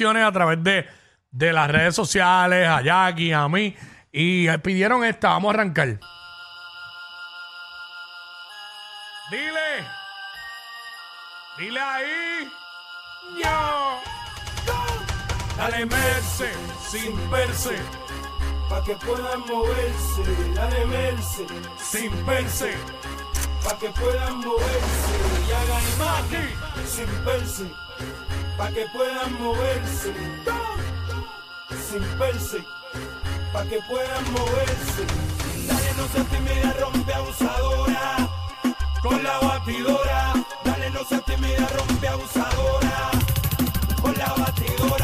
peticiones a través de, de las redes sociales, a Jackie, a mí, y eh, pidieron esta. Vamos a arrancar. Dile. Dile ahí. Yo. Dale merce, sin verse, Pa' que puedan moverse, dale merce, sin verse. pa' que puedan moverse y hagan Aquí. sin verse, pa' que puedan moverse, sin verse, pa' que puedan moverse. Dale no se tímida, rompe abusadora, con la batidora. Dale no se tímida, rompe abusadora, con la batidora.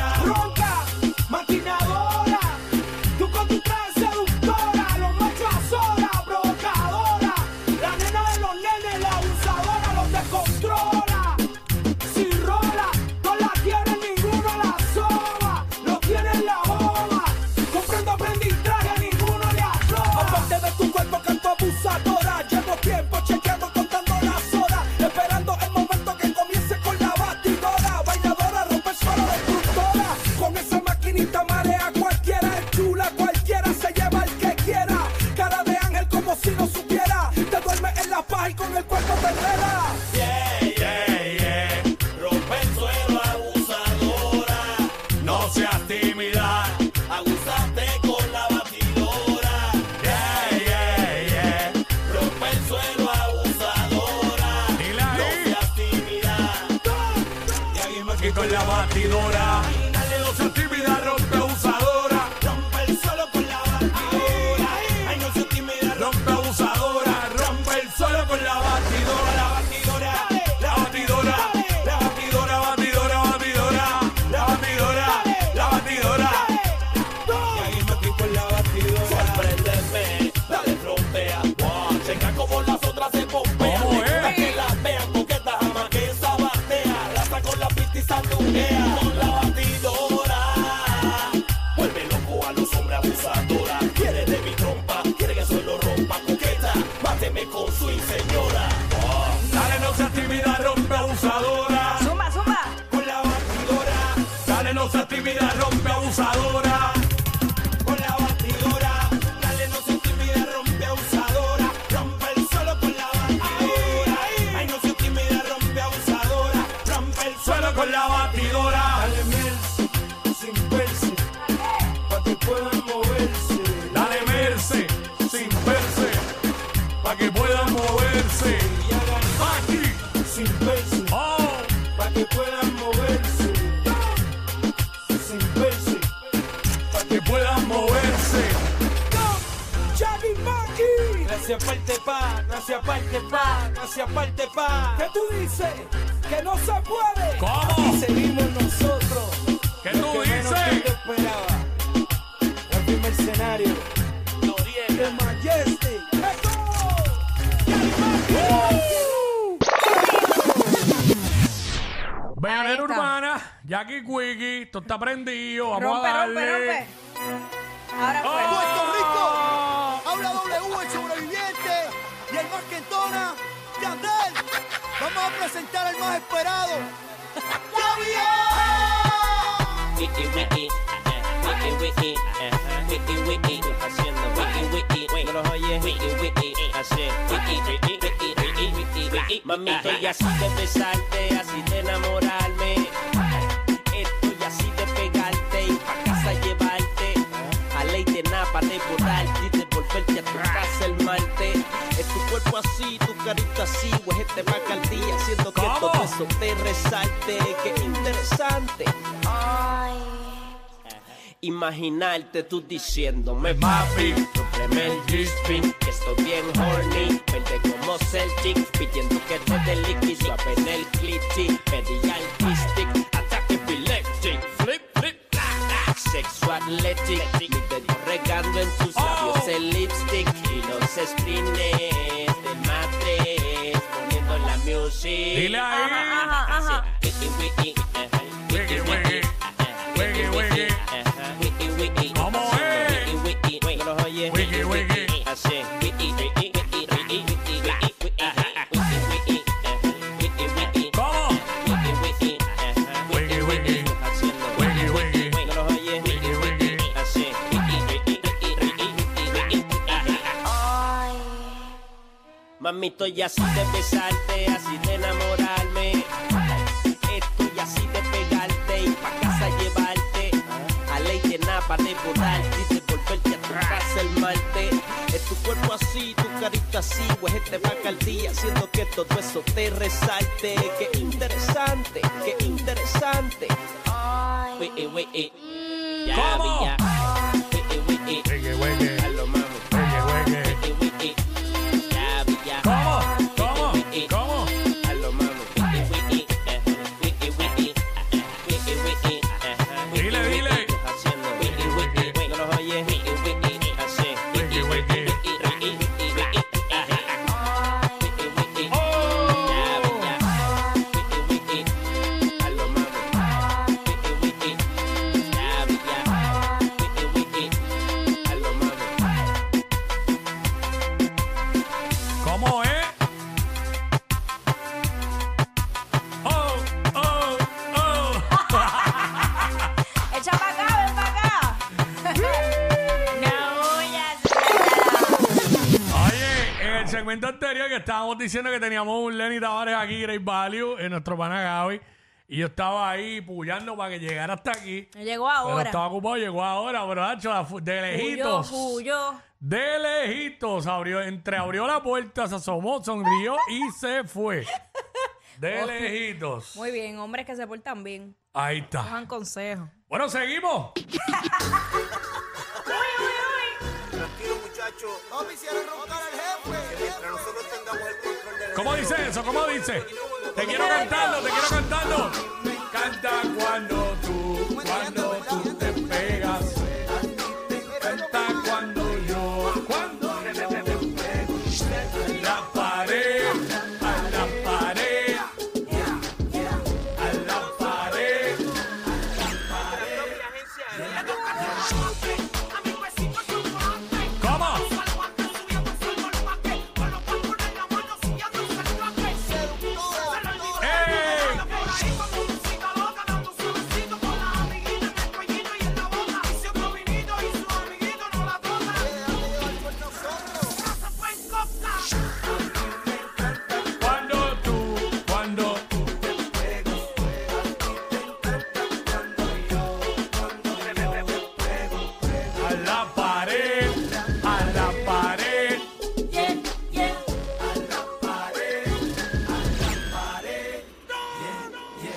Yeah, yeah. Maki. Gracias parte pa, gracias parte pa, gracias parte pa. ¿Qué tú dices? Que no se puede. ¿Cómo? Aquí seguimos nosotros. ¿Qué tú que menos dices? te esperaba. El primer escenario. Majestic. ¡Let's go! Chavi Maki. Veanera urbana, Jackie Quickie, esto está prendido, vamos Rompe, a darle. rompe, rompe. Ahora fue. ¡Oh! Yandel. Vamos a presentar al más esperado, Wiki wiki, wiki wiki, wiki wiki, haciendo. Wiki wiki, no los oyes, wiki wiki, hace wiki wiki wiki wiki wiki. Wiki. Mami, estoy así de besarte, así de enamorarme, así, tu carita así, huejete macaldía, haciendo que ¿Cómo? todo eso te resalte, qué interesante. Imaginarte tú diciéndome papi. Súpleme el G-string que estoy bien horny Verde como Celtic Pidiendo que te dé liqui Suave en el clitty Pedí al stick Ataque epileptic. Flip, flip, bla, bla Sexo athletic regando en tus labios Oh. el lipstick Y los screens de matres Poniendo la music Dile ahí. Ajá, ajá, ajá. Mami, estoy así de besarte, así de enamorarme. Estoy así de pegarte y pa' casa llevarte. A ley de nada de volarte y de volverte a tu casa el martes. Es tu cuerpo así, tu carita así, pues este día haciendo que todo eso te resalte. Qué interesante, qué interesante. Wee, eh, wee, eh. Ya, ¿Cómo? ya. Estábamos diciendo que teníamos un Lenny Tavares aquí, Great Value, en nuestro pana Gaby. Y yo estaba ahí puyando para que llegara hasta aquí. Llegó Pero ahora. estaba ocupado, llegó ahora, pero de lejitos. huyó. De lejitos, abrió, entreabrió la puerta, se asomó, sonrió y se fue. De lejitos. Muy bien, hombres que se portan bien. Ahí está. Cojan consejos. Bueno, seguimos. Tranquilo, muchachos. No me hicieron roncar al jefe. Mientras nosotros tengamos el control de la ¿Cómo dice eso? ¿Cómo dice? Te quiero cantando, te quiero cantando. Canta cuando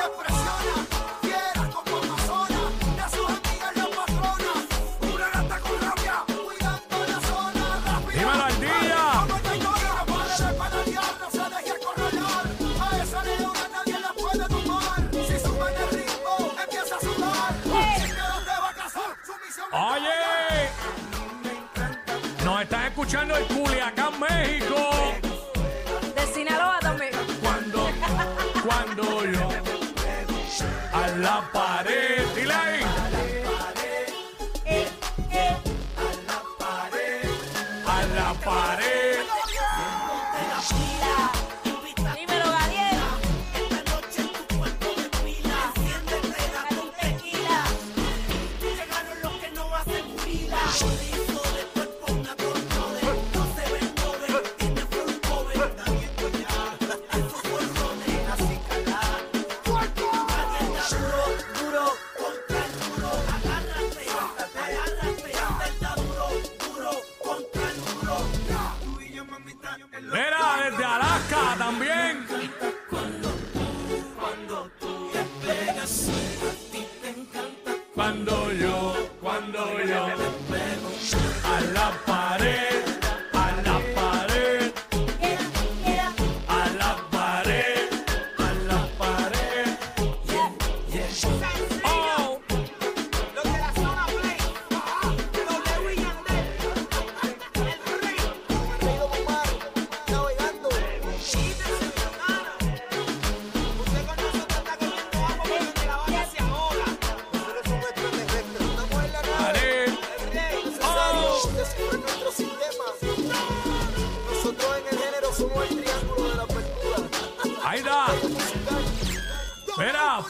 El el Oye, nos están escuchando en Culiacán, México. La pared.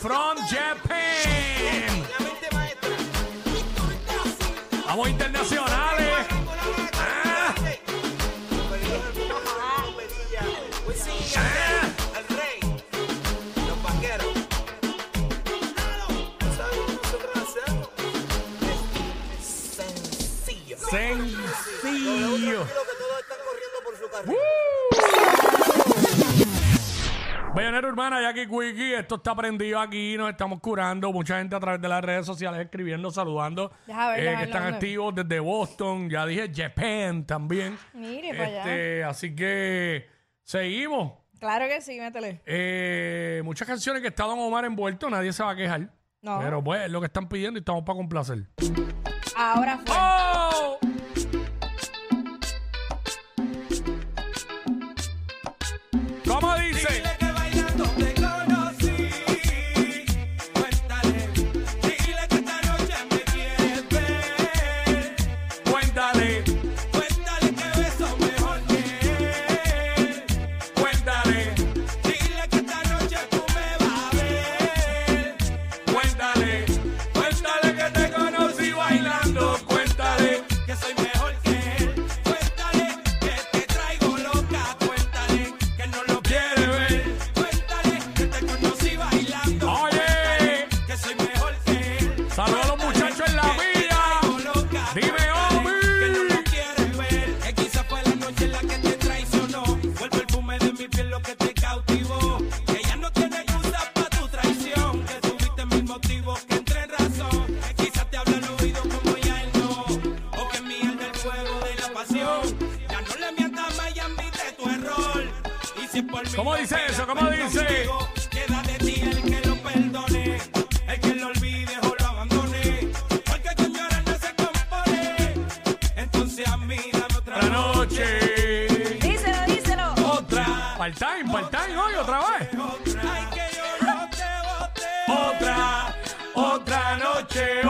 From Japan. Vamos internacionales. Ah, ah. Al Bayonera Urbana, Jackie Quickie, esto está prendido aquí, nos estamos curando. Mucha gente a través de las redes sociales escribiendo, saludando. Deja ver, eh, deja que ver, están activos desde Boston. Ya dije Japan también. Mire para allá. Este, así que seguimos. Claro que sí, métele. Eh, muchas canciones que está Don Omar envuelto, nadie se va a quejar. No. Pero pues es lo que están pidiendo y estamos para complacer. Ahora fue. ¡Oh! Lo que te cautivó. Que ya no tiene excusa para tu traición. Que tuviste mil motivos que entre en razón. Que quizás te habla al oído como ya él no. O que mía del fuego de la pasión. Ya no le mientas más y admite tu error. Y si por mí ¿Cómo dice eso? ¿Cómo dice? Part-time, part-time hoy otra vez. Otra, otra noche,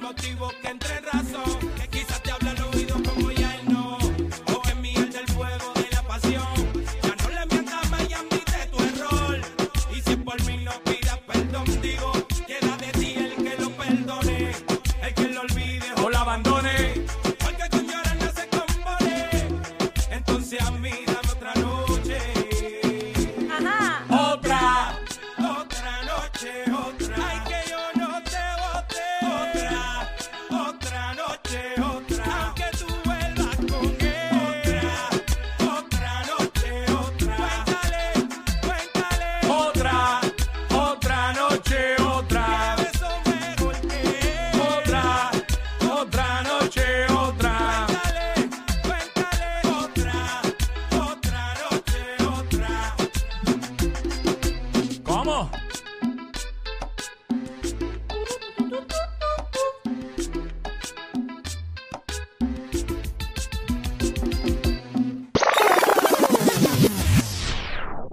motivos que ¿Cómo?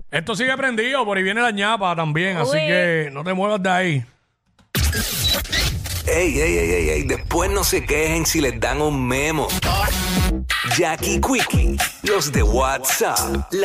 Esto sigue prendido, por ahí viene la ñapa también, así Uy. que no te muevas de ahí. Ey, ey, ey, ey, ey, después no se quejen si les dan un memo. Jackie Quickie, los de WhatsApp,